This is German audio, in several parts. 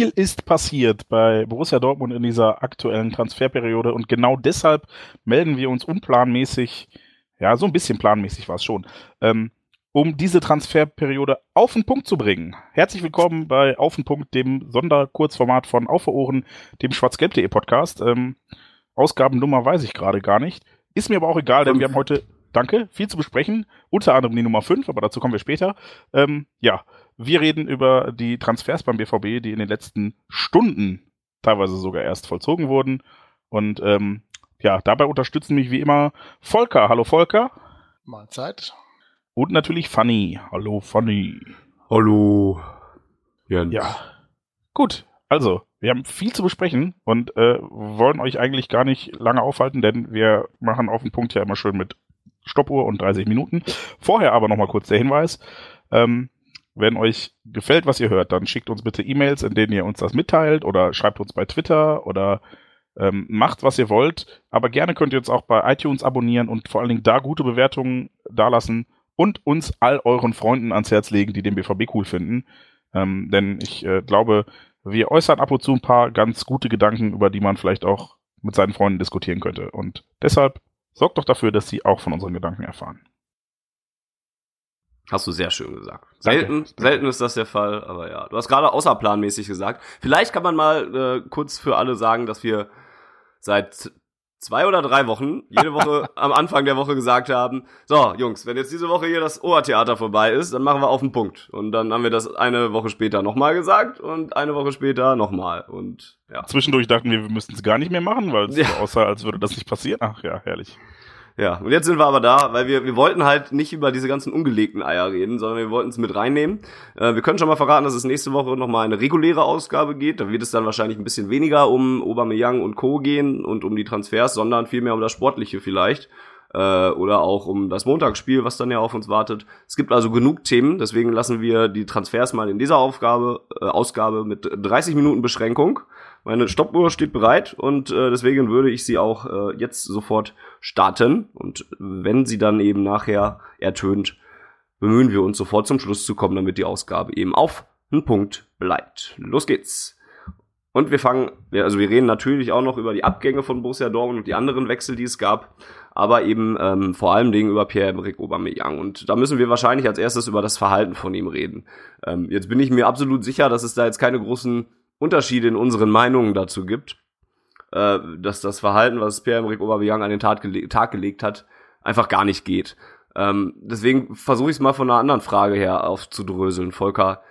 Viel ist passiert bei Borussia Dortmund in dieser aktuellen Transferperiode und genau deshalb melden wir uns unplanmäßig, ja, so ein bisschen planmäßig war es schon, ähm, um diese Transferperiode auf den Punkt zu bringen. Herzlich willkommen bei Auf den Punkt, dem Sonderkurzformat von Auf Ohren, dem schwarzgelb.de Podcast. Ähm, Ausgabennummer weiß ich gerade gar nicht. Ist mir aber auch egal, denn wir haben heute, danke, viel zu besprechen. Unter anderem die Nummer 5, aber dazu kommen wir später. Ähm, ja, wir reden über die Transfers beim BVB, die in den letzten Stunden teilweise sogar erst vollzogen wurden. Und ähm, ja, dabei unterstützen mich wie immer Volker. Hallo Volker. Mahlzeit. Und natürlich Fanny. Hallo Fanny. Hallo. Jens. Ja. Gut, also, wir haben viel zu besprechen und äh, wollen euch eigentlich gar nicht lange aufhalten, denn wir machen auf den Punkt ja immer schön mit Stoppuhr und 30 Minuten. Vorher aber nochmal kurz der Hinweis. Ähm, wenn euch gefällt, was ihr hört, dann schickt uns bitte E-Mails, in denen ihr uns das mitteilt oder schreibt uns bei Twitter oder ähm, macht, was ihr wollt. Aber gerne könnt ihr uns auch bei iTunes abonnieren und vor allen Dingen da gute Bewertungen dalassen und uns all euren Freunden ans Herz legen, die den BVB cool finden. Ähm, denn ich äh, glaube, wir äußern ab und zu ein paar ganz gute Gedanken, über die man vielleicht auch mit seinen Freunden diskutieren könnte. Und deshalb sorgt doch dafür, dass sie auch von unseren Gedanken erfahren. Hast du sehr schön gesagt. Danke. Selten, selten ist das der Fall, aber ja. Du hast gerade außerplanmäßig gesagt. Vielleicht kann man mal äh, kurz für alle sagen, dass wir seit zwei oder drei Wochen jede Woche am Anfang der Woche gesagt haben, so Jungs, wenn jetzt diese Woche hier das Ohrtheater vorbei ist, dann machen wir auf den Punkt. Und dann haben wir das eine Woche später nochmal gesagt und eine Woche später nochmal. Und ja. Zwischendurch dachten wir, wir müssten es gar nicht mehr machen, weil es Ja. so aussah, als würde das nicht passieren. Ach ja, herrlich. Ja, und jetzt sind wir aber da, weil wir, wir wollten halt nicht über diese ganzen ungelegten Eier reden, sondern wir wollten es mit reinnehmen. Äh, wir können schon mal verraten, dass es nächste Woche nochmal eine reguläre Ausgabe geht. Da wird es dann wahrscheinlich ein bisschen weniger um Aubameyang und Co. gehen und um die Transfers, sondern vielmehr um das Sportliche vielleicht. Äh, oder auch um das Montagsspiel, was dann ja auf uns wartet. Es gibt also genug Themen, deswegen lassen wir die Transfers mal in dieser Aufgabe, äh, Ausgabe mit 30 Minuten Beschränkung. Meine Stoppuhr steht bereit und äh, deswegen würde ich sie auch äh, jetzt sofort starten. Und wenn sie dann eben nachher ertönt, bemühen wir uns sofort zum Schluss zu kommen, damit die Ausgabe eben auf einen Punkt bleibt. Los geht's. Und wir fangen, also wir reden natürlich auch noch über die Abgänge von Borussia Dortmund und die anderen Wechsel, die es gab, aber eben ähm, vor allem Dingen über Pierre-Emerick Aubameyang. Und da müssen wir wahrscheinlich als erstes über das Verhalten von ihm reden. Ähm, jetzt bin ich mir absolut sicher, dass es da jetzt keine großen Unterschiede in unseren Meinungen dazu gibt, äh, dass das Verhalten, was Pierre-Emerick Aubameyang an den Tag, gele Tag gelegt hat, einfach gar nicht geht. Ähm, deswegen versuche ich es mal von einer anderen Frage her aufzudröseln, Volker.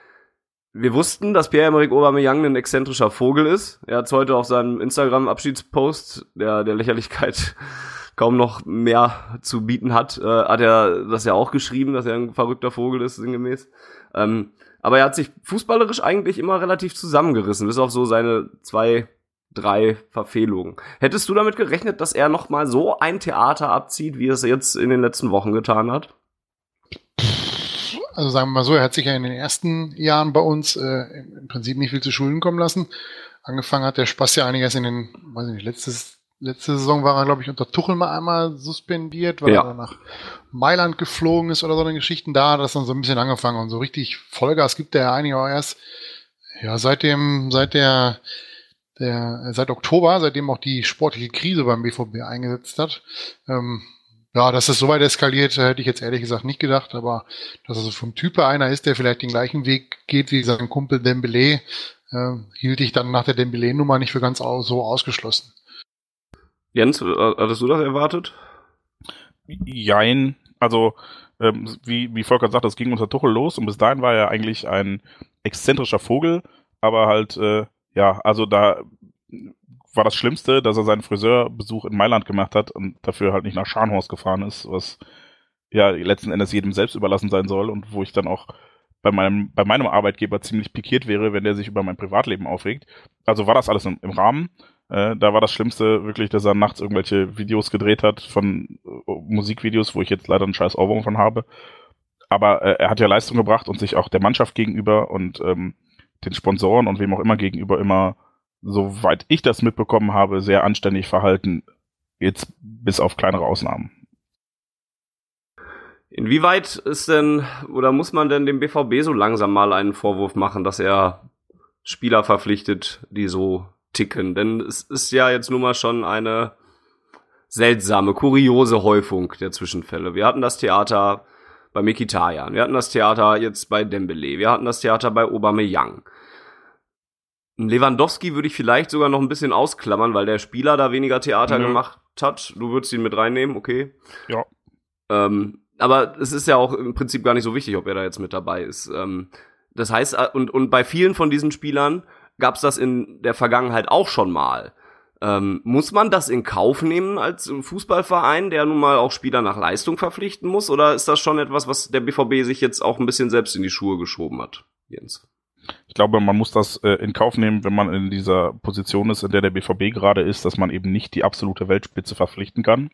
Wir wussten, dass Pierre-Emerick Aubameyang ein exzentrischer Vogel ist. Er hat heute auf seinem Instagram-Abschiedspost, der der Lächerlichkeit kaum noch mehr zu bieten hat, äh, hat er das ja auch geschrieben, dass er ein verrückter Vogel ist, sinngemäß. Ähm, aber er hat sich fußballerisch eigentlich immer relativ zusammengerissen, bis auf so seine zwei, drei Verfehlungen. Hättest du damit gerechnet, dass er noch mal so ein Theater abzieht, wie er es jetzt in den letzten Wochen getan hat? Also sagen wir mal so, er hat sich ja in den ersten Jahren bei uns äh, im Prinzip nicht viel zu Schulden kommen lassen. Angefangen hat der Spaß ja einiges in den, weiß ich nicht, letztes, letzte Saison war er, glaube ich, unter Tuchel mal einmal suspendiert, weil Ja. er nach Mailand geflogen ist oder so eine Geschichten. Da hat das dann so ein bisschen angefangen und so richtig Vollgas gibt er ja eigentlich auch erst, ja, seit dem, seit der, der, seit Oktober, seitdem auch die sportliche Krise beim BVB eingesetzt hat. Ähm, ja, dass es so weit eskaliert, hätte ich jetzt ehrlich gesagt nicht gedacht, aber dass er so vom Typ einer ist, der vielleicht den gleichen Weg geht wie sein Kumpel Dembele, äh, hielt ich dann nach der Dembele-Nummer nicht für ganz so ausgeschlossen. Jens, äh, hattest du das erwartet? Jein. Also, ähm, wie, wie Volker sagt, das ging unter Tuchel los und bis dahin war er eigentlich ein exzentrischer Vogel, aber halt, äh, ja, also da war das Schlimmste, dass er seinen Friseurbesuch in Mailand gemacht hat und dafür halt nicht nach Scharnhorst gefahren ist, was ja letzten Endes jedem selbst überlassen sein soll und wo ich dann auch bei meinem, bei meinem Arbeitgeber ziemlich pikiert wäre, wenn der sich über mein Privatleben aufregt. Also war das alles im, im Rahmen. Äh, da war das Schlimmste wirklich, dass er nachts irgendwelche Videos gedreht hat von äh, Musikvideos, wo ich jetzt leider einen scheiß Ohrwurm von habe. Aber äh, er hat ja Leistung gebracht und sich auch der Mannschaft gegenüber und ähm, den Sponsoren und wem auch immer gegenüber immer, soweit ich das mitbekommen habe, sehr anständig verhalten. Jetzt bis auf kleinere Ausnahmen. Inwieweit ist denn oder muss man denn dem BVB so langsam mal einen Vorwurf machen, dass er Spieler verpflichtet, die so ticken? Denn es ist ja jetzt nun mal schon eine seltsame, kuriose Häufung der Zwischenfälle. Wir hatten das Theater bei Mikitarian, wir hatten das Theater jetzt bei Dembele, wir hatten das Theater bei Aubameyang. Lewandowski würde ich vielleicht sogar noch ein bisschen ausklammern, weil der Spieler da weniger Theater mhm. gemacht hat. Du würdest ihn mit reinnehmen, okay? Ja. Ähm, aber es ist ja auch im Prinzip gar nicht so wichtig, ob er da jetzt mit dabei ist. Ähm, das heißt, äh, und, und bei vielen von diesen Spielern gab es das in der Vergangenheit auch schon mal. Ähm, muss man das in Kauf nehmen als Fußballverein, der nun mal auch Spieler nach Leistung verpflichten muss? Oder ist das schon etwas, was der BVB sich jetzt auch ein bisschen selbst in die Schuhe geschoben hat, Jens? Ich glaube, man muss das äh, in Kauf nehmen, wenn man in dieser Position ist, in der der BVB gerade ist, dass man eben nicht die absolute Weltspitze verpflichten kann,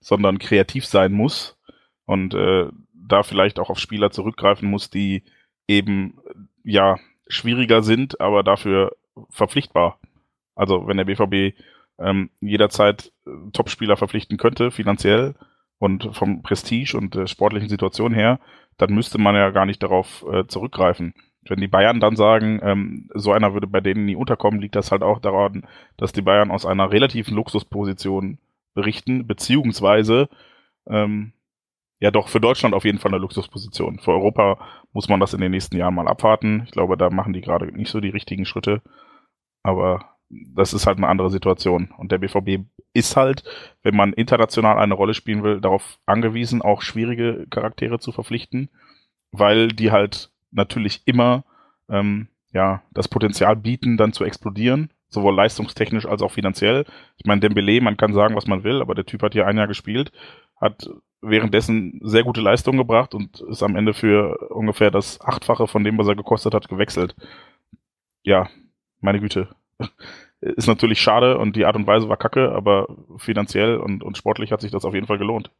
sondern kreativ sein muss und äh, da vielleicht auch auf Spieler zurückgreifen muss, die eben ja schwieriger sind, aber dafür verpflichtbar. Also wenn der BVB ähm, jederzeit äh, Topspieler verpflichten könnte, finanziell und vom Prestige und der sportlichen Situation her, dann müsste man ja gar nicht darauf äh, zurückgreifen. Wenn die Bayern dann sagen, ähm, so einer würde bei denen nie unterkommen, liegt das halt auch daran, dass die Bayern aus einer relativen Luxusposition berichten, beziehungsweise ähm, ja doch für Deutschland auf jeden Fall eine Luxusposition. Für Europa muss man das in den nächsten Jahren mal abwarten. Ich glaube, da machen die gerade nicht so die richtigen Schritte. Aber das ist halt eine andere Situation. Und der BVB ist halt, wenn man international eine Rolle spielen will, darauf angewiesen, auch schwierige Charaktere zu verpflichten, weil die halt natürlich immer ähm, ja das Potenzial bieten, dann zu explodieren, sowohl leistungstechnisch als auch finanziell. Ich meine, Dembele, man kann sagen, was man will, aber der Typ hat hier ein Jahr gespielt, hat währenddessen sehr gute Leistung gebracht und ist am Ende für ungefähr das Achtfache von dem, was er gekostet hat, gewechselt. Ja, meine Güte. Ist natürlich schade und die Art und Weise war kacke, aber finanziell und, und sportlich hat sich das auf jeden Fall gelohnt.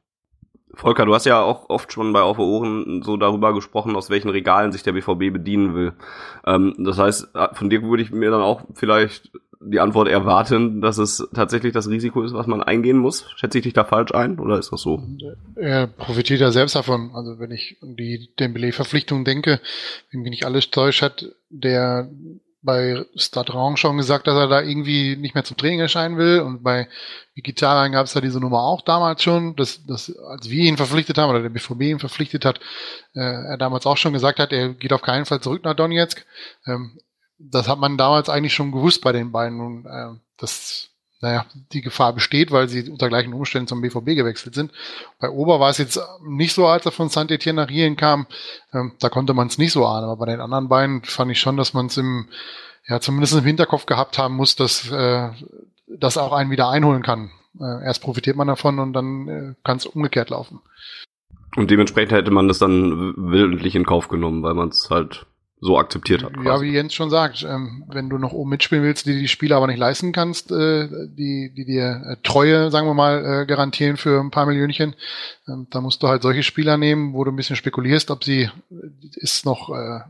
Volker, du hast ja auch oft schon bei Auf Ohren so darüber gesprochen, aus welchen Regalen sich der BVB bedienen will. Ähm, das heißt, von dir würde ich mir dann auch vielleicht die Antwort erwarten, dass es tatsächlich das Risiko ist, was man eingehen muss. Schätze ich dich da falsch ein oder ist das so? Er profitiert ja selbst davon. Also wenn ich an die Dembele-Verpflichtung denke, wenn mich nicht alles täuscht, hat der bei Stadron schon gesagt, dass er da irgendwie nicht mehr zum Training erscheinen will. Und bei Mkhitaryan gab es da diese Nummer auch damals schon, dass, dass als wir ihn verpflichtet haben oder der BVB ihn verpflichtet hat, äh, er damals auch schon gesagt hat, er geht auf keinen Fall zurück nach Donetsk. Ähm, das hat man damals eigentlich schon gewusst bei den beiden. Und, äh, dass naja, die Gefahr besteht, weil sie unter gleichen Umständen zum BVB gewechselt sind. Bei Ober war es jetzt nicht so, als er von Saint-Etienne nach Rien kam. Ähm, da konnte man es nicht so ahnen. Aber bei den anderen beiden fand ich schon, dass man es im, ja, zumindest im Hinterkopf gehabt haben muss, dass äh, das auch einen wieder einholen kann. Äh, erst profitiert man davon und dann äh, kann es umgekehrt laufen. Und dementsprechend hätte man das dann willentlich in Kauf genommen, weil man es halt so akzeptiert hat. Quasi. Ja, wie Jens schon sagt, ähm, wenn du noch oben mitspielen willst, die die Spieler aber nicht leisten kannst, äh, die, die dir äh, Treue, sagen wir mal, äh, garantieren für ein paar Millionchen, ähm, da musst du halt solche Spieler nehmen, wo du ein bisschen spekulierst, ob sie es äh, noch äh,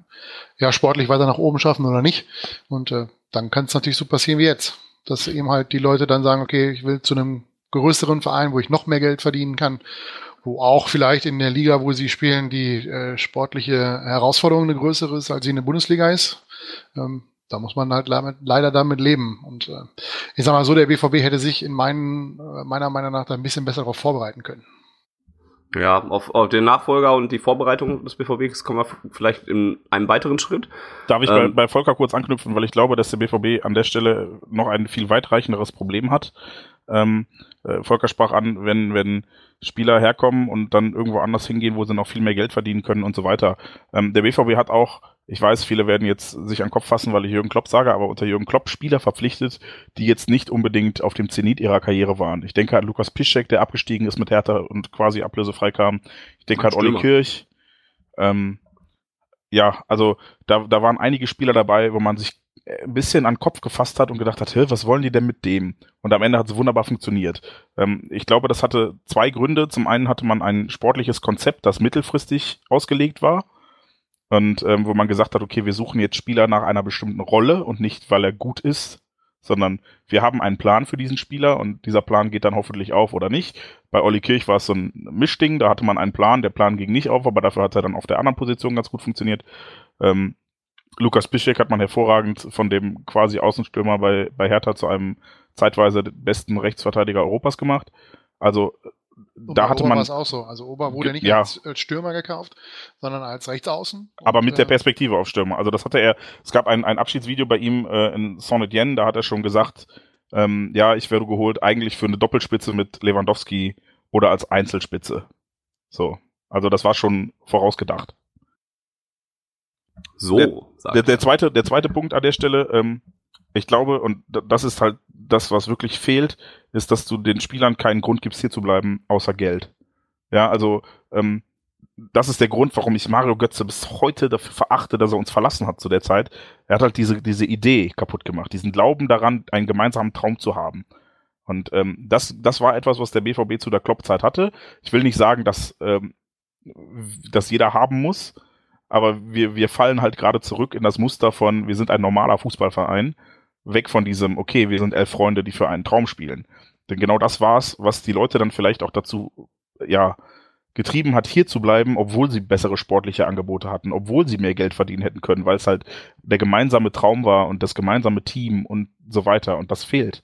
ja sportlich weiter nach oben schaffen oder nicht. Und äh, dann kann es natürlich so passieren wie jetzt, dass eben halt die Leute dann sagen, okay, ich will zu einem größeren Verein, wo ich noch mehr Geld verdienen kann wo auch vielleicht in der Liga, wo sie spielen, die äh, sportliche Herausforderung eine größere ist, als sie in der Bundesliga ist. Ähm, da muss man halt leider damit leben. Und äh, ich sag mal so, der BVB hätte sich in meinen, äh, meiner Meinung nach da ein bisschen besser darauf vorbereiten können. Ja, auf, auf den Nachfolger und die Vorbereitung des BVBs kommen wir vielleicht in einem weiteren Schritt. Darf ich ähm, bei, bei Volker kurz anknüpfen, weil ich glaube, dass der BVB an der Stelle noch ein viel weitreichenderes Problem hat. Ähm, äh, Volker sprach an, wenn, wenn Spieler herkommen und dann irgendwo anders hingehen, wo sie noch viel mehr Geld verdienen können und so weiter. Ähm, der BVB hat auch ich weiß, viele werden jetzt sich an den Kopf fassen, weil ich Jürgen Klopp sage, aber unter Jürgen Klopp Spieler verpflichtet, die jetzt nicht unbedingt auf dem Zenit ihrer Karriere waren. Ich denke an Lukas Piszczek, der abgestiegen ist mit Hertha und quasi ablösefrei kam. Ich denke an Olli Kirch. Ähm, ja, also da, da waren einige Spieler dabei, wo man sich ein bisschen an den Kopf gefasst hat und gedacht hat, was wollen die denn mit dem? Und am Ende hat es wunderbar funktioniert. Ähm, ich glaube, das hatte zwei Gründe. Zum einen hatte man ein sportliches Konzept, das mittelfristig ausgelegt war und ähm, wo man gesagt hat, okay, wir suchen jetzt Spieler nach einer bestimmten Rolle und nicht, weil er gut ist, sondern wir haben einen Plan für diesen Spieler und dieser Plan geht dann hoffentlich auf oder nicht. Bei Olli Kirch war es so ein Mischding, da hatte man einen Plan, der Plan ging nicht auf, aber dafür hat er dann auf der anderen Position ganz gut funktioniert. Ähm, Lukas Piszczek hat man hervorragend von dem quasi Außenstürmer bei, bei Hertha zu einem zeitweise besten Rechtsverteidiger Europas gemacht. Also da hatte Ober man. war es auch so. Also Ober wurde nicht ja. als, als, Stürmer gekauft, sondern als Rechtsaußen. Aber mit der äh, Perspektive auf Stürmer. Also das hatte er, es gab ein, ein Abschiedsvideo bei ihm äh, in Saint-Étienne, da hat er schon gesagt, ähm, ja, ich werde geholt eigentlich für eine Doppelspitze mit Lewandowski oder als Einzelspitze. So. Also das war schon vorausgedacht. So. Der, der, der, zweite, der zweite Punkt an der Stelle, ähm, ich glaube, und das ist halt das, was wirklich fehlt, ist, dass du den Spielern keinen Grund gibst, hier zu bleiben, außer Geld. Ja, also ähm, das ist der Grund, warum ich Mario Götze bis heute dafür verachte, dass er uns verlassen hat zu der Zeit. Er hat halt diese, diese Idee kaputt gemacht, diesen Glauben daran, einen gemeinsamen Traum zu haben. Und ähm, das, das war etwas, was der BVB zu der Kloppzeit hatte. Ich will nicht sagen, dass, ähm, dass jeder haben muss, aber wir, wir fallen halt gerade zurück in das Muster von, wir sind ein normaler Fußballverein weg von diesem, okay, wir sind elf Freunde, die für einen Traum spielen. Denn genau das war's, was die Leute dann vielleicht auch dazu, ja, getrieben hat, hier zu bleiben, obwohl sie bessere sportliche Angebote hatten, obwohl sie mehr Geld verdienen hätten können, weil es halt der gemeinsame Traum war und das gemeinsame Team und so weiter und das fehlt.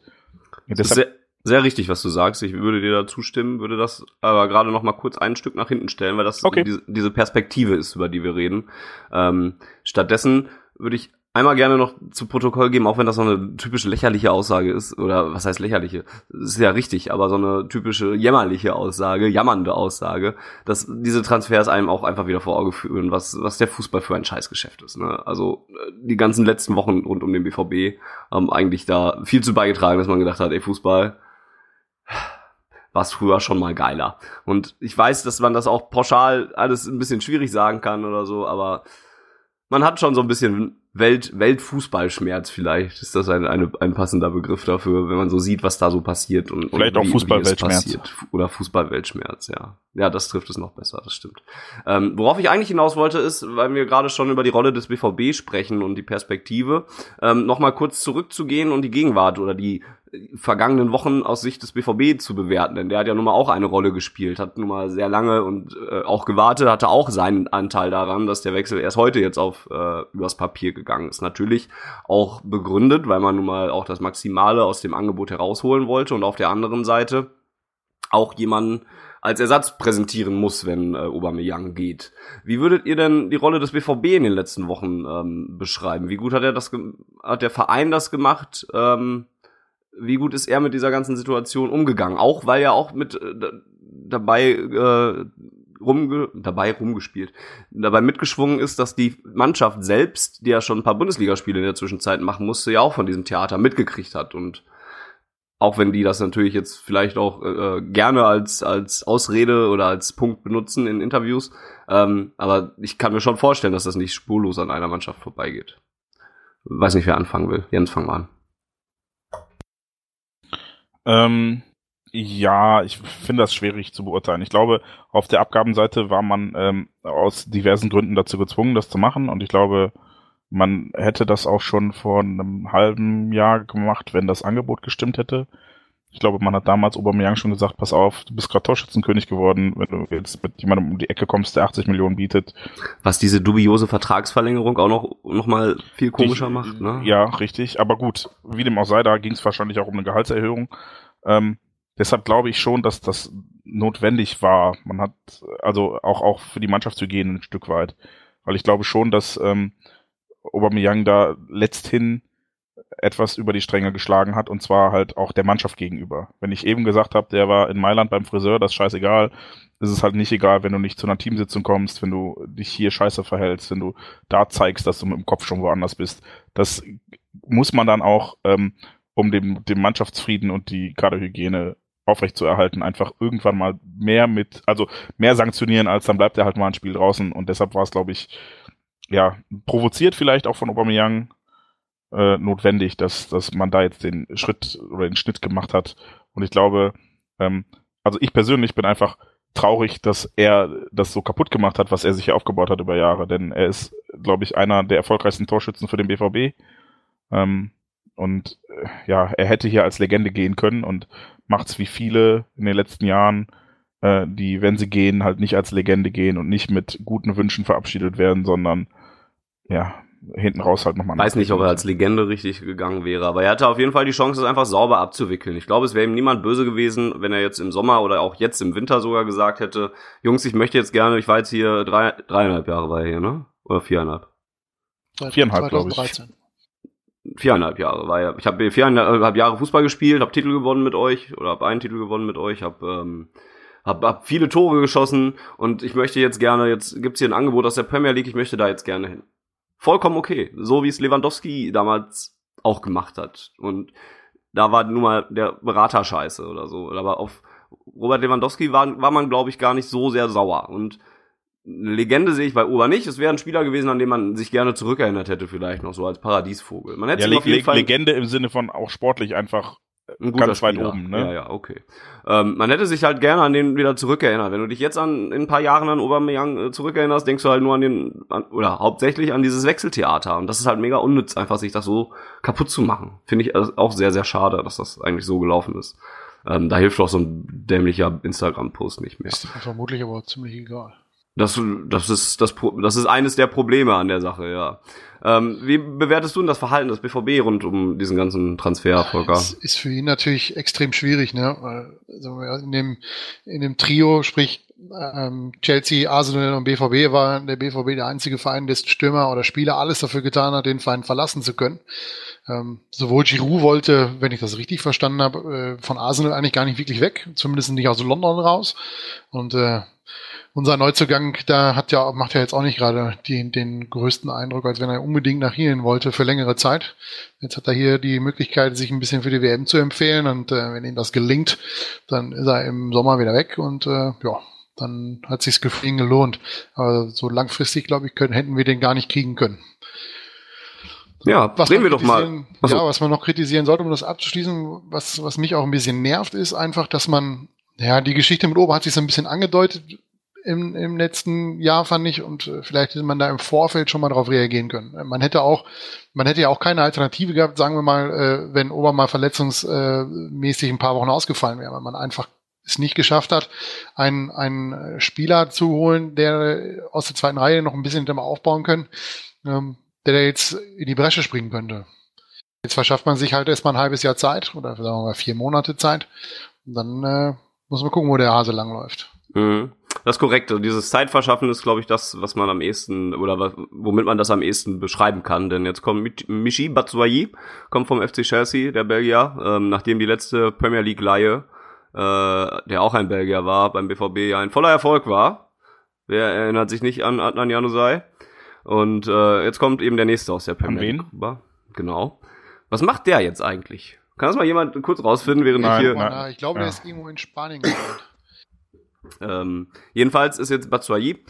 Und das ist sehr, sehr richtig, was du sagst. Ich würde dir da zustimmen, würde das aber gerade noch mal kurz ein Stück nach hinten stellen, weil das okay. diese, diese Perspektive ist, über die wir reden. Ähm, stattdessen würde ich einmal gerne noch zu Protokoll geben, auch wenn das so eine typische lächerliche Aussage ist, oder was heißt lächerliche? Ist ja richtig, aber so eine typische jämmerliche Aussage, jammernde Aussage, dass diese Transfers einem auch einfach wieder vor Auge führen, was, was der Fußball für ein Scheißgeschäft ist. Ne? Also äh, die ganzen letzten Wochen rund um den BVB haben eigentlich da viel zu beigetragen, dass man gedacht hat, ey, Fußball, war früher schon mal geiler. Und ich weiß, dass man das auch pauschal alles ein bisschen schwierig sagen kann oder so, aber man hat schon so ein bisschen Welt, Weltfußballschmerz vielleicht. Ist das ein, eine, ein passender Begriff dafür, wenn man so sieht, was da so passiert und, vielleicht und auch Fußballweltschmerz. Oder Fußballweltschmerz, ja. Ja, das trifft es noch besser, das stimmt. Ähm, worauf ich eigentlich hinaus wollte, ist, weil wir gerade schon über die Rolle des BVB sprechen und die Perspektive, ähm, nochmal kurz zurückzugehen und die Gegenwart oder die vergangenen Wochen aus Sicht des BVB zu bewerten, denn der hat ja nun mal auch eine Rolle gespielt, hat nun mal sehr lange und äh, auch gewartet, hatte auch seinen Anteil daran, dass der Wechsel erst heute jetzt auf äh, übers Papier gegangen ist. Natürlich auch begründet, weil man nun mal auch das Maximale aus dem Angebot herausholen wollte und auf der anderen Seite auch jemanden als Ersatz präsentieren muss, wenn äh, Aubameyang geht. Wie würdet ihr denn die Rolle des BVB in den letzten Wochen ähm, beschreiben? Wie gut hat er das hat der Verein das gemacht? Ähm, wie gut ist er mit dieser ganzen Situation umgegangen? Auch weil er auch mit äh, dabei äh, rumge dabei rumgespielt, dabei mitgeschwungen ist, dass die Mannschaft selbst, die ja schon ein paar Bundesligaspiele in der Zwischenzeit machen musste, ja auch von diesem Theater mitgekriegt hat und auch wenn die das natürlich jetzt vielleicht auch äh, gerne als als Ausrede oder als Punkt benutzen in Interviews, ähm, aber ich kann mir schon vorstellen, dass das nicht spurlos an einer Mannschaft vorbeigeht. Weiß nicht, wer anfangen will. Jens, fang mal an. Ähm, ja, ich finde das schwierig zu beurteilen. Ich glaube, auf der Abgabenseite war man ähm, aus diversen Gründen dazu gezwungen, das zu machen. Und ich glaube, man hätte das auch schon vor einem halben Jahr gemacht, wenn das Angebot gestimmt hätte. Ich glaube, man hat damals Aubameyang schon gesagt, pass auf, du bist gerade Torschützenkönig geworden, wenn du jetzt mit jemandem um die Ecke kommst, der 80 Millionen bietet. Was diese dubiose Vertragsverlängerung auch noch, noch mal viel komischer die, macht, ne? Ja, richtig. Aber gut, wie dem auch sei, da ging es wahrscheinlich auch um eine Gehaltserhöhung. Ähm, deshalb glaube ich schon, dass das notwendig war. Man hat also auch, auch für die Mannschaft zu gehen ein Stück weit. Weil ich glaube schon, dass ähm, Aubameyang da letzthin etwas über die Stränge geschlagen hat und zwar halt auch der Mannschaft gegenüber. Wenn ich eben gesagt habe, der war in Mailand beim Friseur, das ist scheißegal, ist es halt nicht egal, wenn du nicht zu einer Teamsitzung kommst, wenn du dich hier scheiße verhältst, wenn du da zeigst, dass du mit dem Kopf schon woanders bist. Das muss man dann auch, ähm, um dem, dem Mannschaftsfrieden und die Kaderhygiene aufrechtzuerhalten, einfach irgendwann mal mehr mit, also mehr sanktionieren, als dann bleibt er halt mal ein Spiel draußen und deshalb war es, glaube ich, ja, provoziert vielleicht auch von Aubameyang äh, notwendig, dass, dass man da jetzt den Schritt oder den Schnitt gemacht hat. Und ich glaube, ähm, also ich persönlich bin einfach traurig, dass er das so kaputt gemacht hat, was er sich hier aufgebaut hat über Jahre, denn er ist, glaube ich, einer der erfolgreichsten Torschützen für den BVB ähm, und äh, ja, er hätte hier als Legende gehen können und macht's wie viele in den letzten Jahren, äh, die, wenn sie gehen, halt nicht als Legende gehen und nicht mit guten Wünschen verabschiedet werden, sondern ja, hinten raus halt nochmal. Weiß nicht, ob er als Legende richtig gegangen wäre, aber er hatte auf jeden Fall die Chance, es einfach sauber abzuwickeln. Ich glaube, es wäre ihm niemand böse gewesen, wenn er jetzt im Sommer oder auch jetzt im Winter sogar gesagt hätte, Jungs, ich möchte jetzt gerne, ich war jetzt hier drei, dreieinhalb Jahre war er hier, ne? Oder viereinhalb? Viereinhalb, glaube ich viereinhalb Jahre war ja. Ich habe viereinhalb Jahre Fußball gespielt, habe Titel gewonnen mit euch oder habe einen Titel gewonnen mit euch, habe ähm, hab, hab viele Tore geschossen und ich möchte jetzt gerne, jetzt gibt's hier ein Angebot aus der Premier League, ich möchte da jetzt gerne hin. Vollkommen okay, so wie es Lewandowski damals auch gemacht hat und da war nun mal der Berater scheiße oder so, aber auf Robert Lewandowski war, war man glaube ich gar nicht so sehr sauer und eine Legende sehe ich bei Ober nicht. Es wäre ein Spieler gewesen, an den man sich gerne zurückerinnert hätte, vielleicht noch so als Paradiesvogel. Man hätte ja, Le Le Legende im Sinne von auch sportlich einfach ganz weit oben, ne? Ja, ja, okay. Ähm, man hätte sich halt gerne an den wieder zurückerinnert. Wenn du dich jetzt an in ein paar Jahren an Aubameyang äh, zurückerinnerst, denkst du halt nur an den an, oder hauptsächlich an dieses Wechseltheater und das ist halt mega unnütz, einfach sich das so kaputt zu machen. Finde ich auch sehr sehr schade, dass das eigentlich so gelaufen ist. Ähm, da hilft auch so ein dämlicher Instagram-Post nicht mehr. Ist vermutlich aber ziemlich egal. Das, das, ist, das, das ist eines der Probleme an der Sache, ja. Ähm, wie bewertest du denn das Verhalten des BVB rund um diesen ganzen Transfer, Volker? Das ist für ihn natürlich extrem schwierig, ne? In dem, in dem Trio, sprich ähm, Chelsea, Arsenal und BVB war der BVB der einzige Verein, dessen Stürmer oder Spieler alles dafür getan hat, den Verein verlassen zu können. Ähm, sowohl Giroud wollte, wenn ich das richtig verstanden habe, äh, von Arsenal eigentlich gar nicht wirklich weg, zumindest nicht aus London raus. Und äh, unser Neuzugang, da hat ja, macht ja jetzt auch nicht gerade den, größten Eindruck, als wenn er unbedingt nach hier wollte für längere Zeit. Jetzt hat er hier die Möglichkeit, sich ein bisschen für die WM zu empfehlen und äh, wenn ihm das gelingt, dann ist er im Sommer wieder weg und äh, ja, dann hat sich's ihn gelohnt. Aber so langfristig, glaube ich, können, hätten wir den gar nicht kriegen können. Ja, was reden wir doch mal. Achso. Ja, was man noch kritisieren sollte, um das abzuschließen, was, was mich auch ein bisschen nervt, ist einfach, dass man, ja, die Geschichte mit Ober hat sich so ein bisschen angedeutet im, im letzten Jahr, fand ich, und äh, vielleicht hätte man da im Vorfeld schon mal darauf reagieren können. Man hätte auch, man hätte ja auch keine Alternative gehabt, sagen wir mal, äh, wenn Ober mal verletzungsmäßig ein paar Wochen ausgefallen wäre, weil man einfach es nicht geschafft hat, einen, einen Spieler zu holen, der aus der zweiten Reihe noch ein bisschen hinterm aufbauen können, ähm, der jetzt in die Bresche springen könnte. Jetzt verschafft man sich halt erstmal ein halbes Jahr Zeit oder sagen wir mal vier Monate Zeit. Und dann äh, muss man gucken, wo der Hase langläuft. Mhm. Das ist korrekt. Also dieses Zeitverschaffen ist, glaube ich, das, was man am ehesten oder womit man das am ehesten beschreiben kann. Denn jetzt kommt Michi Batshuayi, kommt vom FC Chelsea, der Belgier, ähm, nachdem die letzte Premier League Leihe, äh, der auch ein Belgier war, beim BVB ja ein voller Erfolg war. Wer erinnert sich nicht an Adnan Januzaj? Und äh, jetzt kommt eben der nächste aus der Premier League. Genau. Was macht der jetzt eigentlich? Kann das mal jemand kurz rausfinden, während nein, ich hier. Nein. Ich glaube, ja. der ist irgendwo in Spanien gelandet. Ähm, jedenfalls ist jetzt Batshuayi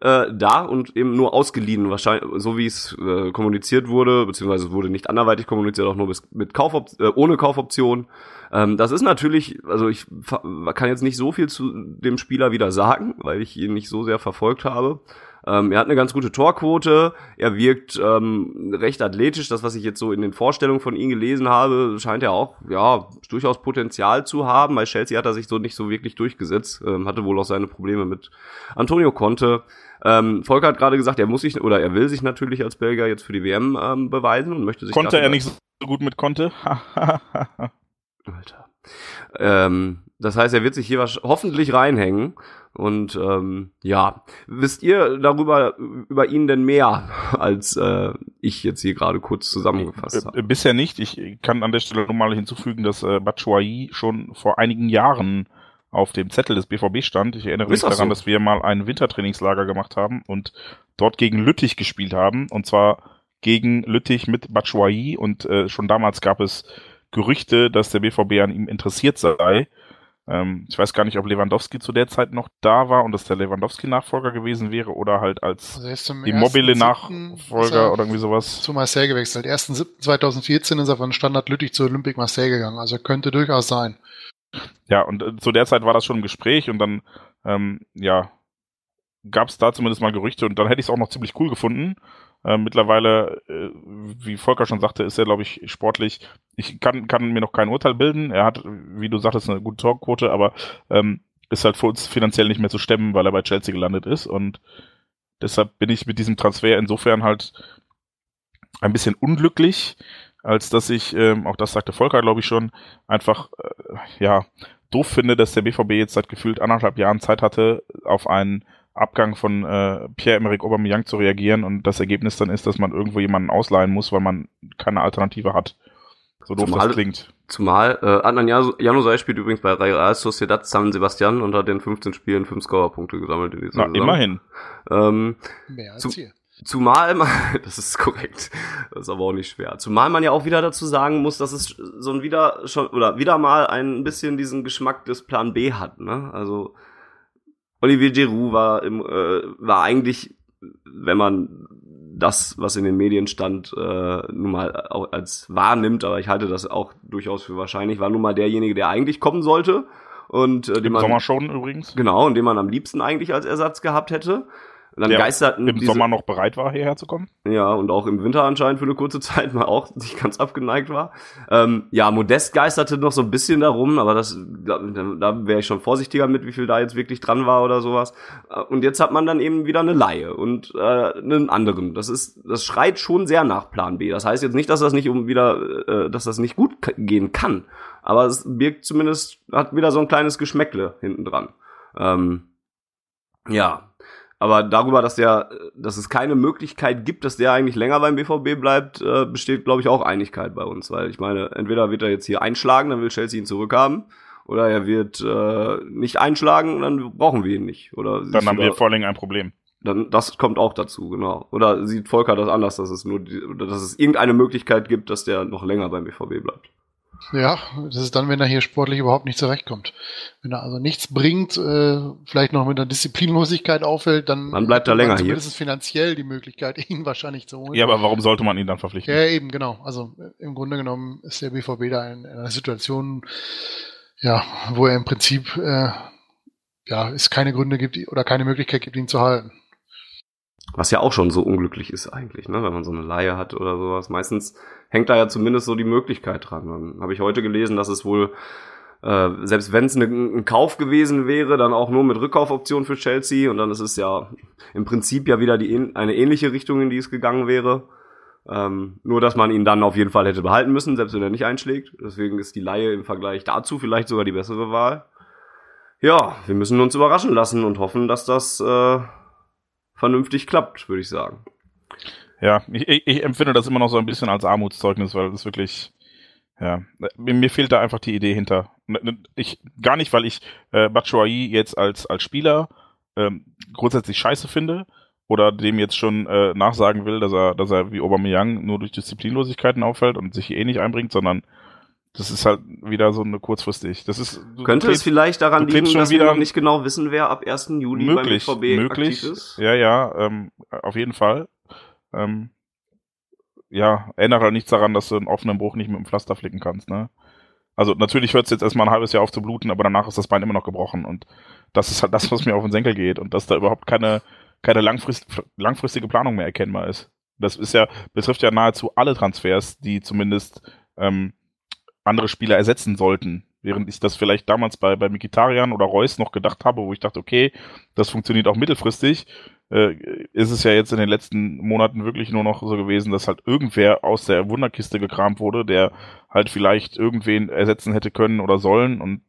äh, da und eben nur ausgeliehen, wahrscheinlich, so wie es äh, kommuniziert wurde, beziehungsweise wurde nicht anderweitig kommuniziert, auch nur bis, mit Kaufop äh, ohne Kaufoption. Ähm, das ist natürlich, also ich kann jetzt nicht so viel zu dem Spieler wieder sagen, weil ich ihn nicht so sehr verfolgt habe. Ähm, er hat eine ganz gute Torquote, er wirkt ähm, recht athletisch. Das, was ich jetzt so in den Vorstellungen von ihm gelesen habe, scheint er auch ja durchaus Potenzial zu haben. Bei Chelsea hat er sich so nicht so wirklich durchgesetzt, ähm, hatte wohl auch seine Probleme mit Antonio Conte. Ähm, Volker hat gerade gesagt, er muss sich oder er will sich natürlich als Belgier jetzt für die WM ähm, beweisen und möchte sich. Konnte er nicht so gut mit Conte? Alter. Ähm, das heißt, er wird sich hier hoffentlich reinhängen. Und ähm, ja, wisst ihr darüber über ihn denn mehr, als äh, ich jetzt hier gerade kurz zusammengefasst Äh, habe? Bisher nicht. Ich kann an der Stelle nochmal hinzufügen, dass äh, Batshuayi schon vor einigen Jahren auf dem Zettel des BVB stand. Ich erinnere mich daran, so? dass wir mal ein Wintertrainingslager gemacht haben und dort gegen Lüttich gespielt haben. Und zwar gegen Lüttich mit Batshuayi. Und äh, schon damals gab es Gerüchte, dass der BVB an ihm interessiert sei. Ähm, ich weiß gar nicht, ob Lewandowski zu der Zeit noch da war und dass der Lewandowski-Nachfolger gewesen wäre oder halt als Also er Immobile-Nachfolger 1.7. oder irgendwie sowas. zu Marseille gewechselt. 1.7.2014 ist er von Standard Lüttich zu Olympique Marseille gegangen. Also könnte durchaus sein. Ja, und äh, zu der Zeit war das schon im Gespräch und dann, ähm, ja, gab es da zumindest mal Gerüchte und dann hätte ich es auch noch ziemlich cool gefunden. Äh, mittlerweile, äh, wie Volker schon sagte, ist er, glaube ich, sportlich. Ich kann, kann mir noch kein Urteil bilden. Er hat, wie du sagtest, eine gute Torquote, aber ähm, ist halt für uns finanziell nicht mehr zu stemmen, weil er bei Chelsea gelandet ist. Und deshalb bin ich mit diesem Transfer insofern halt ein bisschen unglücklich, als dass ich, ähm, auch das sagte Volker, glaube ich schon, einfach, äh, ja, doof finde, dass der BVB jetzt seit gefühlt anderthalb Jahren Zeit hatte, auf einen Abgang von äh, Pierre-Emerick Aubameyang zu reagieren und das Ergebnis dann ist, dass man irgendwo jemanden ausleihen muss, weil man keine Alternative hat. So doof Zumal- das klingt. Zumal äh, Adnan Jan- Januzaj spielt übrigens bei Real Sociedad San Sebastian und hat in 15 Spielen 5 Scorerpunkte gesammelt in dieser Na, Saison. immerhin. Ähm, Mehr als Zu- hier. Zumal man, das ist korrekt, das ist aber auch nicht schwer. Zumal man ja auch wieder dazu sagen muss, dass es so ein wieder schon oder wieder mal ein bisschen diesen Geschmack des Plan B hat. Ne? Also Olivier Giroud war im, äh, war eigentlich, wenn man das, was in den Medien stand, äh, nun mal auch als wahrnimmt, aber ich halte das auch durchaus für wahrscheinlich, war nun mal derjenige, der eigentlich kommen sollte und äh, den Im man Sommer schon übrigens. genau und den man am liebsten eigentlich als Ersatz gehabt hätte. Und dann Der geisterten Im diese, Sommer noch bereit war, hierher zu kommen. ja, und auch im Winter anscheinend für eine kurze Zeit mal auch nicht ganz abgeneigt war. Ähm, ja, Modest geisterte noch so ein bisschen darum, aber das, da, da wäre ich schon vorsichtiger mit, wie viel da jetzt wirklich dran war oder sowas. Äh, Und jetzt hat man dann eben wieder eine Laie und äh, einen anderen. Das ist, das schreit schon sehr nach Plan B. Das heißt jetzt nicht, dass das nicht um wieder, äh, dass das nicht gut gehen kann. Aber es birgt zumindest, hat wieder so ein kleines Geschmäckle hinten dran. Ähm, ja, aber darüber, dass der, dass es keine Möglichkeit gibt, dass der eigentlich länger beim BVB bleibt, äh, besteht, glaube ich, auch Einigkeit bei uns. Weil ich meine, entweder wird er jetzt hier einschlagen, dann will Chelsea ihn zurückhaben, oder er wird äh, nicht einschlagen und dann brauchen wir ihn nicht. Oder Dann haben wir vor allen Dingen ein Problem. dann das kommt auch dazu, genau. Oder sieht Volker das anders, dass es nur, die, oder dass es irgendeine Möglichkeit gibt, dass der noch länger beim BVB bleibt. Ja, das ist dann, wenn er hier sportlich überhaupt nicht zurechtkommt. Wenn er also nichts bringt, äh, vielleicht noch mit einer Disziplinlosigkeit auffällt, dann Dann bleibt er man länger hier. Zumindest finanziell die Möglichkeit, ihn wahrscheinlich zu holen. Ja, aber warum sollte man ihn dann verpflichten? Ja, eben, genau. Also äh, im Grunde genommen ist der BVB da in, in einer Situation, ja, wo er im Prinzip äh, ja, es keine Gründe gibt oder keine Möglichkeit gibt, ihn zu halten. Was ja auch schon so unglücklich ist eigentlich, ne, wenn man so eine Laie hat oder sowas. Meistens hängt da ja zumindest so die Möglichkeit dran. Dann habe ich heute gelesen, dass es wohl, äh, selbst wenn es ne, ein Kauf gewesen wäre, dann auch nur mit Rückkaufoption für Chelsea und dann ist es ja im Prinzip ja wieder die, eine ähnliche Richtung, in die es gegangen wäre. Ähm, nur, dass man ihn dann auf jeden Fall hätte behalten müssen, selbst wenn er nicht einschlägt. Deswegen ist die Laie im Vergleich dazu vielleicht sogar die bessere Wahl. Ja, wir müssen uns überraschen lassen und hoffen, dass das äh, vernünftig klappt, würde ich sagen. Ja, ich, ich, empfinde das immer noch so ein bisschen als Armutszeugnis, weil das wirklich, ja, mir, mir fehlt da einfach die Idee hinter. Ich, gar nicht, weil ich äh, Batshuayi jetzt als, als Spieler ähm, grundsätzlich scheiße finde oder dem jetzt schon äh, nachsagen will, dass er, dass er wie Aubameyang nur durch Disziplinlosigkeiten auffällt und sich eh nicht einbringt, sondern das ist halt wieder so eine kurzfristig. Das ist Könnte es klebst- vielleicht daran liegen, dass wir noch nicht genau wissen, wer ab 1. Juli möglich, beim BVB möglich. aktiv ist? Ja, ja, ähm, auf jeden Fall. Ähm, ja, ändert halt nichts daran, dass du einen offenen Bruch nicht mit dem Pflaster flicken kannst, ne? Also natürlich hört es jetzt erstmal ein halbes Jahr auf zu bluten, aber danach ist das Bein immer noch gebrochen und das ist halt das, was mir auf den Senkel geht und dass da überhaupt keine, keine langfrist, langfristige Planung mehr erkennbar ist. Das ist ja, betrifft ja nahezu alle Transfers, die zumindest ähm, andere Spieler ersetzen sollten. Während ich das vielleicht damals bei, bei Mikitarian oder Reus noch gedacht habe, wo ich dachte, okay, das funktioniert auch mittelfristig, äh, ist es ja jetzt in den letzten Monaten wirklich nur noch so gewesen, dass halt irgendwer aus der Wunderkiste gekramt wurde, der halt vielleicht irgendwen ersetzen hätte können oder sollen und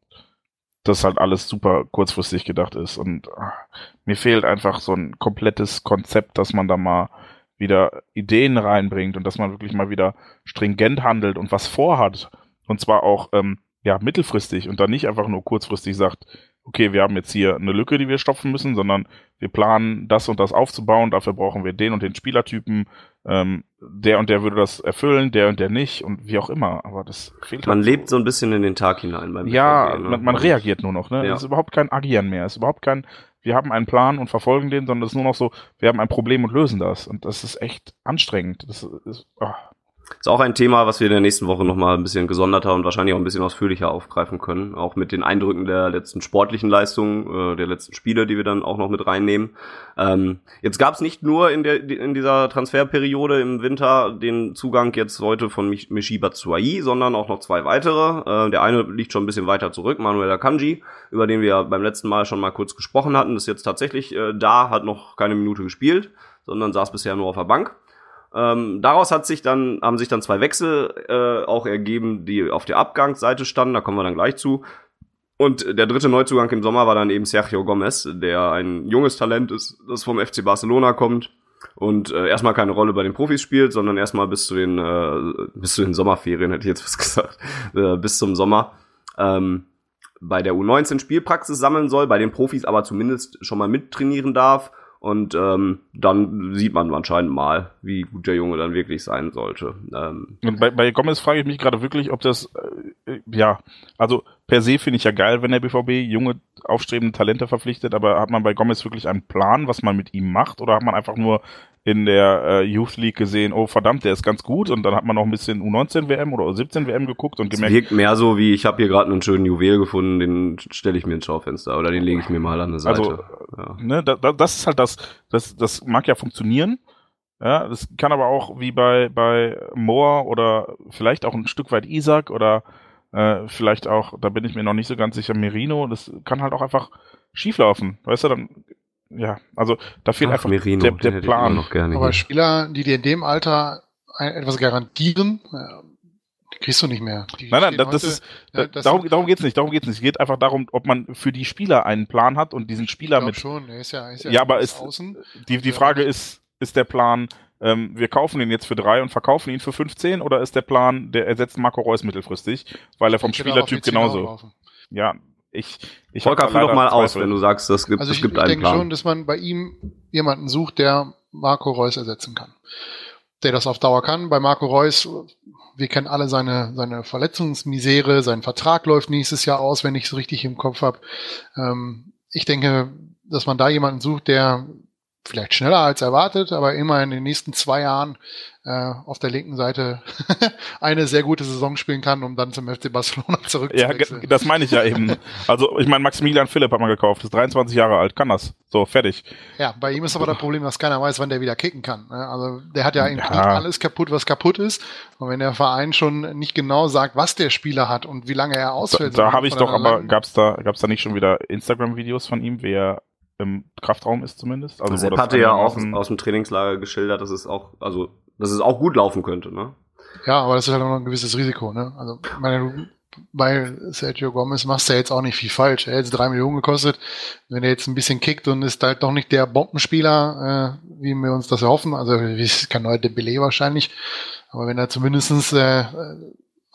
das halt alles super kurzfristig gedacht ist. Und ach, mir fehlt einfach so ein komplettes Konzept, dass man da mal wieder Ideen reinbringt und dass man wirklich mal wieder stringent handelt und was vorhat. Und zwar auch ähm, ja mittelfristig und dann nicht einfach nur kurzfristig sagt, okay, wir haben jetzt hier eine Lücke, die wir stopfen müssen, sondern wir planen das und das aufzubauen, dafür brauchen wir den und den Spielertypen, ähm, der und der würde das erfüllen, der und der nicht und wie auch immer, aber das fehlt Man halt lebt so ein bisschen in den Tag hinein beim ja, BVB, ne? man, man reagiert nur noch, ne? Ja. Es ist überhaupt kein Agieren mehr, es ist überhaupt kein, wir haben einen Plan und verfolgen den, sondern es ist nur noch so, wir haben ein Problem und lösen das und das ist echt anstrengend. Das ist, ah. Ist auch ein Thema, was wir in der nächsten Woche nochmal ein bisschen gesonderter und wahrscheinlich auch ein bisschen ausführlicher aufgreifen können. Auch mit den Eindrücken der letzten sportlichen Leistungen, äh, der letzten Spiele, die wir dann auch noch mit reinnehmen. Ähm, jetzt gab es nicht nur in, der, in dieser Transferperiode im Winter den Zugang jetzt heute von Mich- Mishiba Tsuai, sondern auch noch zwei weitere. Äh, der eine liegt schon ein bisschen weiter zurück, Manuel Akanji, über den wir beim letzten Mal schon mal kurz gesprochen hatten, ist jetzt tatsächlich äh, da, hat noch keine Minute gespielt, sondern saß bisher nur auf der Bank. Ähm, daraus hat sich dann, haben sich dann zwei Wechsel äh, auch ergeben, die auf der Abgangsseite standen, da kommen wir dann gleich zu. Und der dritte Neuzugang im Sommer war dann eben Sergio Gomez, der ein junges Talent ist, das vom FC Barcelona kommt und äh, erstmal keine Rolle bei den Profis spielt, sondern erstmal bis zu den äh, bis zu den Sommerferien hätte ich jetzt was gesagt, äh, bis zum Sommer ähm, bei der U19 Spielpraxis sammeln soll, bei den Profis aber zumindest schon mal mittrainieren darf und ähm, dann sieht man anscheinend mal, wie gut der Junge dann wirklich sein sollte. Ähm, bei, bei Gomez frage ich mich gerade wirklich, ob das, äh, ja, also per se finde ich ja geil, wenn der BVB junge, aufstrebende Talente verpflichtet, aber hat man bei Gomez wirklich einen Plan, was man mit ihm macht, oder hat man einfach nur in der äh, Youth League gesehen, oh verdammt, der ist ganz gut, und dann hat man noch ein bisschen U19 WM oder U17 WM geguckt und es gemerkt, wirkt mehr so wie, ich habe hier gerade einen schönen Juwel gefunden, den stelle ich mir ins Schaufenster oder den lege ich mir mal an eine Seite. Also, ja. ne, da, da, das ist halt das, das, das mag ja funktionieren. Ja, das kann aber auch wie bei, bei Moore oder vielleicht auch ein Stück weit Isaac oder äh, vielleicht auch, da bin ich mir noch nicht so ganz sicher, Merino, das kann halt auch einfach schieflaufen. Weißt du, dann, ja, also da fehlt Ach, einfach Merino, der, der Plan. noch gerne Aber hier. Spieler, die dir in dem Alter ein, etwas garantieren, äh, die kriegst du nicht mehr. Die Nein, nein, das, heute- ist, ja, da, das darum, darum geht's nicht, darum geht's nicht. Es geht einfach darum, ob man für die Spieler einen Plan hat und diesen Spieler mit schon, er ist ja, ist ja, Ja, aber ist- außen. Die, die Frage ist, ist der Plan, ähm, wir kaufen ihn jetzt für drei und verkaufen ihn für 15 oder ist der Plan, der ersetzt Marco Reus mittelfristig, weil er vom Ich Spielertyp genauso. Ja, ich, ich Volker, führ doch mal aus, wenn du sagst, es gibt, Also es ich, gibt ich einen denke Plan. schon, dass man bei ihm jemanden sucht, der Marco Reus ersetzen kann. Der das auf Dauer kann. Bei Marco Reus, wir kennen alle seine, seine Verletzungsmisere, sein Vertrag läuft nächstes Jahr aus, wenn ich es richtig im Kopf habe. Ähm, ich denke, dass man da jemanden sucht, der vielleicht schneller als erwartet, aber immer in den nächsten zwei Jahren äh, auf der linken Seite eine sehr gute Saison spielen kann, um dann zum FC Barcelona Ja, zurückzuwechseln. ge- das meine ich ja eben. Also, ich meine, Maximilian Philipp hat man gekauft, ist 23 Jahre alt, kann das. So, fertig. Ja, bei ihm ist aber das Problem, dass keiner weiß, wann der wieder kicken kann. ne? Also der hat ja im Ja. Alles kaputt, was kaputt ist. Und wenn der Verein schon nicht genau sagt, was der Spieler hat und wie lange er Da, ausfällt. da so habe ich doch aber, langen- gab's da, gab's da nicht schon wieder Instagram-Videos von ihm, wie er im Kraftraum ist zumindest? Also, wo Sepp hatte ja auch aus dem Trainingslager geschildert, dass es auch, also, dass es auch gut laufen könnte, ne? Ja, aber das ist halt auch noch ein gewisses Risiko. Ne? Also meine, du, bei Sergio Gomez machst du ja jetzt auch nicht viel falsch. Er hat jetzt drei Millionen gekostet. Wenn er jetzt ein bisschen kickt und ist halt doch nicht der Bombenspieler, äh, wie wir uns das erhoffen, also ist kein neuer Dembele wahrscheinlich, aber wenn er zumindestens äh,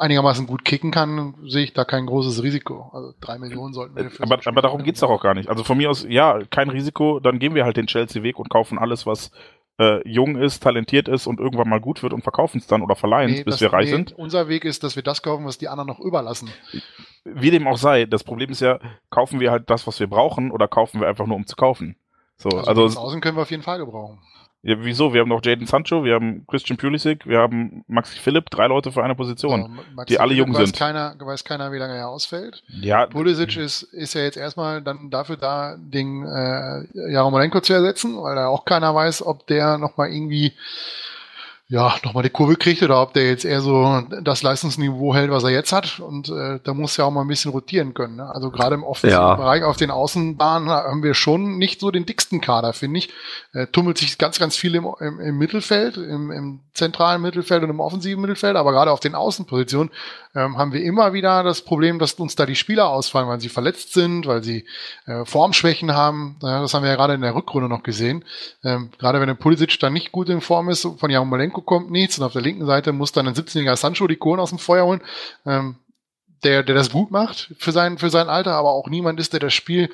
einigermaßen gut kicken kann, sehe ich da kein großes Risiko. Also drei Millionen sollten wir für Aber, aber darum Spieler geht's doch auch gar nicht. Also von mir aus, ja, kein Risiko, dann gehen wir halt den Chelsea-Weg und kaufen alles, was äh, jung ist, talentiert ist und irgendwann mal gut wird und verkaufen es dann oder verleihen es, Nee, bis das- wir reich nee, sind. Unser Weg ist, dass wir das kaufen, was die anderen noch überlassen. Wie dem auch sei, das Problem ist ja, kaufen wir halt das, was wir brauchen oder kaufen wir einfach nur, um zu kaufen. So, Also, also, außen können wir auf jeden Fall gebrauchen. Ja, wieso? Wir haben noch Jaden Sancho, wir haben Christian Pulisic, wir haben Maxi Philipp, drei Leute für eine Position. So, Max die alle jung weiß sind. Keiner, weiß keiner, wie lange er ausfällt. Ja, Pulisic ist, ist ja jetzt erstmal dann dafür da, den äh, Jaromolenko zu ersetzen, weil da auch keiner weiß, ob der nochmal irgendwie ja, nochmal die Kurve kriegt oder ob der jetzt eher so das Leistungsniveau hält, was er jetzt hat. Und äh, da muss ja auch mal ein bisschen rotieren können. Ne? Also gerade im offensiven ja. Bereich auf den Außenbahnen haben wir schon nicht so den dicksten Kader, finde ich. Äh, tummelt sich ganz, ganz viel im, im, im Mittelfeld, im, im zentralen Mittelfeld und im offensiven Mittelfeld, aber gerade auf den Außenpositionen ähm, haben wir immer wieder das Problem, dass uns da die Spieler ausfallen, weil sie verletzt sind, weil sie äh, Formschwächen haben. Ja, das haben wir ja gerade in der Rückrunde noch gesehen. Ähm, gerade wenn der Pulisic dann nicht gut in Form ist, von Kommt nichts und auf der linken Seite muss dann ein 17-jähriger Sancho die Kohlen aus dem Feuer holen. Ähm, der, der das gut macht für sein, für sein Alter, aber auch niemand ist, der das Spiel,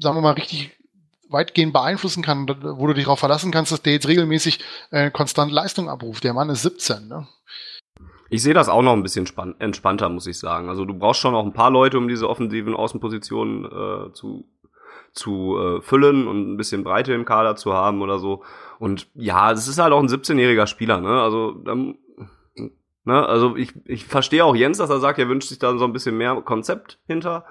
sagen wir mal, richtig weitgehend beeinflussen kann, wo du dich darauf verlassen kannst, dass der jetzt regelmäßig äh, konstant Leistung abruft. Der Mann ist 17. Ne? Ich sehe das auch noch ein bisschen entspannter, muss ich sagen. Also du brauchst schon auch ein paar Leute, um diese offensiven Außenpositionen äh, zu, zu äh, füllen und ein bisschen Breite im Kader zu haben oder so. Und ja, es ist halt auch ein 17-jähriger Spieler, ne? Also, ähm, ne? also ich, ich verstehe auch Jens, dass er sagt, er wünscht sich da so ein bisschen mehr Konzept hinter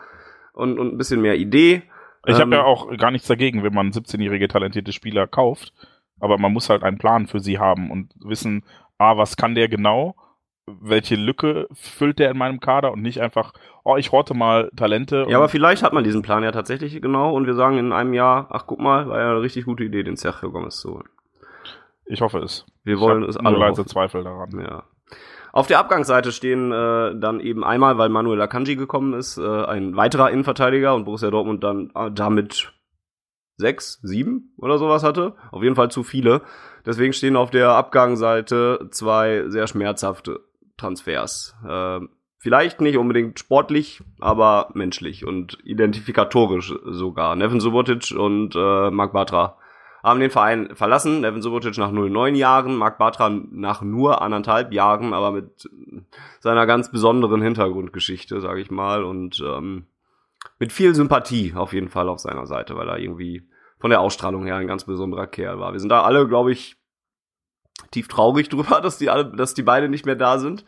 und, und ein bisschen mehr Idee. Ich ähm, habe ja auch gar nichts dagegen, wenn man 17-jährige talentierte Spieler kauft, aber man muss halt einen Plan für sie haben und wissen, ah, was kann der genau welche Lücke füllt der in meinem Kader und nicht einfach, oh, ich horte mal Talente. Ja, aber vielleicht hat man diesen Plan ja tatsächlich genau und wir sagen in einem Jahr, ach guck mal, war ja eine richtig gute Idee, den Sergio Gomez zu holen. Ich hoffe es. Wir wollen es alle. leise Zweifel daran. Ja. Auf der Abgangsseite stehen äh, dann eben einmal, weil Manuel Akanji gekommen ist, äh, ein weiterer Innenverteidiger und Borussia Dortmund dann äh, damit sechs, sieben oder sowas hatte. Auf jeden Fall zu viele. Deswegen stehen auf der Abgangsseite zwei sehr schmerzhafte Transfers. Äh, vielleicht nicht unbedingt sportlich, aber menschlich und identifikatorisch sogar. Nevin Subotic und äh, Mark Batra haben den Verein verlassen. Nevin Subotic nach 09 Jahren, Mark Batra nach nur anderthalb Jahren, aber mit seiner ganz besonderen Hintergrundgeschichte, sage ich mal, und ähm, mit viel Sympathie auf jeden Fall auf seiner Seite, weil er irgendwie von der Ausstrahlung her ein ganz besonderer Kerl war. Wir sind da alle, glaube ich, tief traurig drüber, dass die alle, dass die beide nicht mehr da sind.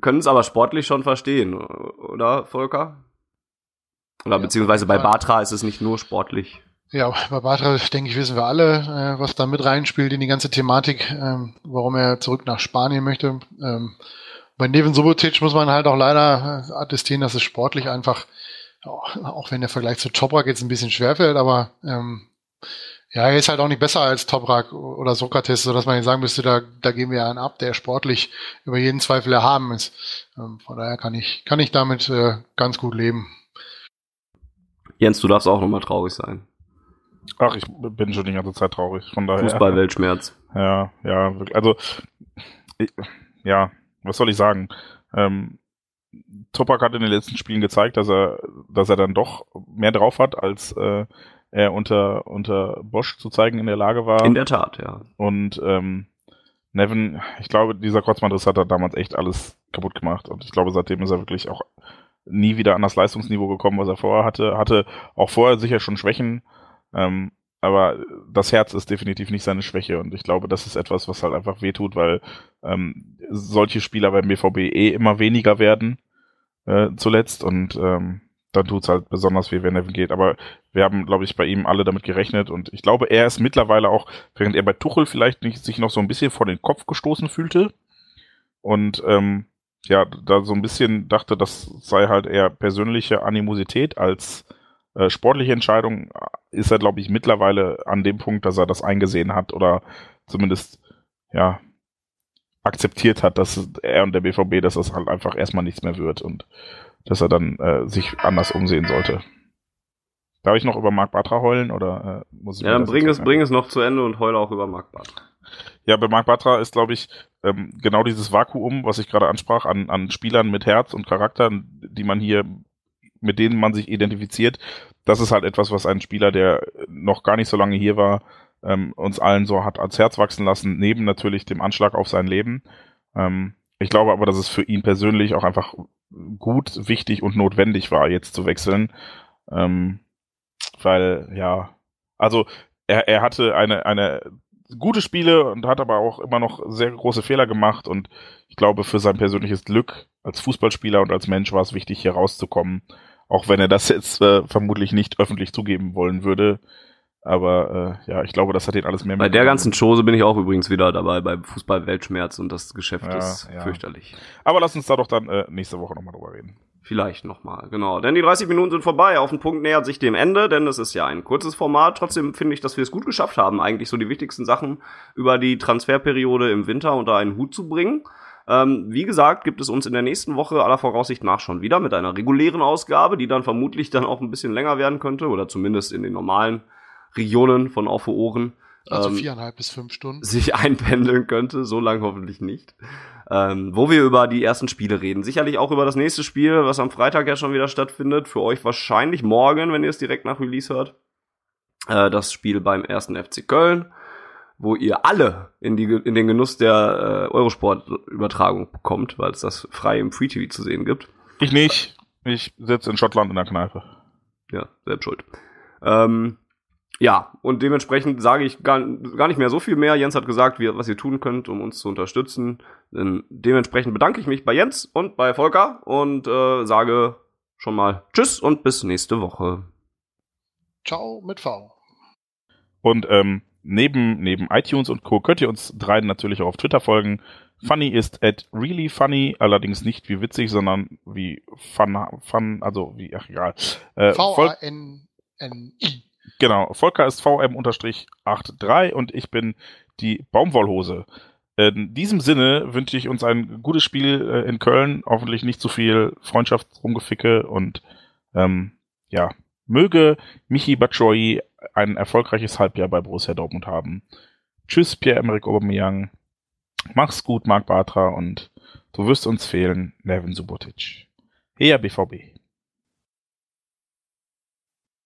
Können es aber sportlich schon verstehen, oder Volker? Oder ja, beziehungsweise bei Batra ist es nicht nur sportlich. Ja, bei Batra, denke ich, wissen wir alle, äh, was da mit reinspielt in die ganze Thematik, ähm, warum er zurück nach Spanien möchte. Ähm, bei Neven Subotic muss man halt auch leider äh, attestieren, dass es sportlich einfach, auch, wenn der Vergleich zu Toprak jetzt ein bisschen schwerfällt, aber ähm, ja, er ist halt auch nicht besser als Toprak oder Sokrates, sodass man jetzt sagen müsste, da, da geben wir einen ab, der sportlich über jeden Zweifel erhaben ist. Ähm, von daher kann ich, kann ich damit äh, ganz gut leben. Jens, du darfst auch nochmal traurig sein. Ach, ich bin schon die ganze Zeit traurig, von daher. Fußball-Weltschmerz. Ja, ja, wirklich. Also, ich, ja, was soll ich sagen? Ähm, Topak hat in den letzten Spielen gezeigt, dass er, dass er dann doch mehr drauf hat, als äh, er unter, unter Bosch zu zeigen in der Lage war. In der Tat, ja. Und ähm, Nevin, ich glaube, dieser Kreuzbandriss hat er damals echt alles kaputt gemacht. Und ich glaube, seitdem ist er wirklich auch nie wieder an das Leistungsniveau gekommen, was er vorher hatte. Hatte auch vorher sicher schon Schwächen. Ähm, aber das Herz ist definitiv nicht seine Schwäche und ich glaube, das ist etwas, was halt einfach wehtut, weil ähm, solche Spieler beim BVB eh immer weniger werden äh, zuletzt und ähm, dann tut's halt besonders weh, wenn er geht. Aber wir haben, glaube ich, bei ihm alle damit gerechnet. Und ich glaube, er ist mittlerweile auch, während er bei Tuchel vielleicht nicht, sich noch so ein bisschen vor den Kopf gestoßen fühlte. Und ähm, ja, da so ein bisschen dachte, das sei halt eher persönliche Animosität als äh, sportliche Entscheidung, ist er, glaube ich, mittlerweile an dem Punkt, dass er das eingesehen hat oder zumindest, ja, akzeptiert hat, dass er und der BVB, dass das halt einfach erstmal nichts mehr wird. Und dass er dann äh, sich anders umsehen sollte. Darf ich noch über Marc Batra heulen oder äh, muss ich Ja, dann bring es, bring es noch zu Ende und heule auch über Marc Batra. Ja, bei Marc Batra ist, glaube ich, ähm, genau dieses Vakuum, was ich gerade ansprach, an, an Spielern mit Herz und Charakter, die man hier, mit denen man sich identifiziert. Das ist halt etwas, was ein Spieler, der noch gar nicht so lange hier war, ähm, uns allen so hat ans Herz wachsen lassen, neben natürlich dem Anschlag auf sein Leben. Ähm, ich glaube aber, dass es für ihn persönlich auch einfach gut, wichtig und notwendig war, jetzt zu wechseln. Ähm, weil, ja, also er, er hatte eine, eine gute Spiele und hat aber auch immer noch sehr große Fehler gemacht und ich glaube, für sein persönliches Glück als Fußballspieler und als Mensch war es wichtig, hier rauszukommen. Auch wenn er das jetzt äh, vermutlich nicht öffentlich zugeben wollen würde. Aber äh, ja, ich glaube, das hat ihn alles mehr Bei der ganzen Chose bin ich auch übrigens wieder dabei bei Fußball-Weltschmerz und das Geschäft Ja, ist ja. fürchterlich. Aber lass uns da doch dann äh, nächste Woche nochmal drüber reden. Vielleicht nochmal, genau. Denn die 30 Minuten sind vorbei. Auf den Punkt nähert sich dem Ende, denn es ist ja ein kurzes Format. Trotzdem finde ich, dass wir es gut geschafft haben, eigentlich so die wichtigsten Sachen über die Transferperiode im Winter unter einen Hut zu bringen. Ähm, wie gesagt, gibt es uns in der nächsten Woche aller Voraussicht nach schon wieder mit einer regulären Ausgabe, die dann vermutlich dann auch ein bisschen länger werden könnte oder zumindest in den normalen Regionen von Auf Ohren Also ähm, viereinhalb bis fünf Stunden. sich einpendeln könnte, so lang hoffentlich nicht. Ähm, wo wir über die ersten Spiele reden. Sicherlich auch über das nächste Spiel, was am Freitag ja schon wieder stattfindet. Für euch wahrscheinlich morgen, wenn ihr es direkt nach Release hört. Äh, das Spiel beim ersten FC Köln, wo ihr alle in, die, in den Genuss der äh, Eurosport-Übertragung bekommt, weil es das frei im Free TV zu sehen gibt. Ich nicht. Ich sitze in Schottland in der Kneipe. Ja, selbst schuld. Ähm, ja, und dementsprechend sage ich gar, gar nicht mehr so viel mehr. Jens hat gesagt, wie, was ihr tun könnt, um uns zu unterstützen. Denn dementsprechend bedanke ich mich bei Jens und bei Volker und äh, sage schon mal Tschüss und bis nächste Woche. Ciao mit V. Und ähm, neben, neben iTunes und Co. könnt ihr uns dreien natürlich auch auf Twitter folgen. Funny ist at really funny, allerdings nicht wie witzig, sondern wie fun, fun also wie, ach egal. Äh, Vol- V-A-N-N-I. Genau, Volker ist VM-83 und ich bin die Baumwollhose. In diesem Sinne wünsche ich uns ein gutes Spiel äh, in Köln, hoffentlich nicht zu viel Freundschaftsrumgeficke und ähm, ja, möge Michi Batshuayi ein erfolgreiches Halbjahr bei Borussia Dortmund haben. Tschüss, Pierre-Emerick Aubameyang. Mach's gut, Marc Bartra und du wirst uns fehlen, Nevin Subotic. Heya BVB.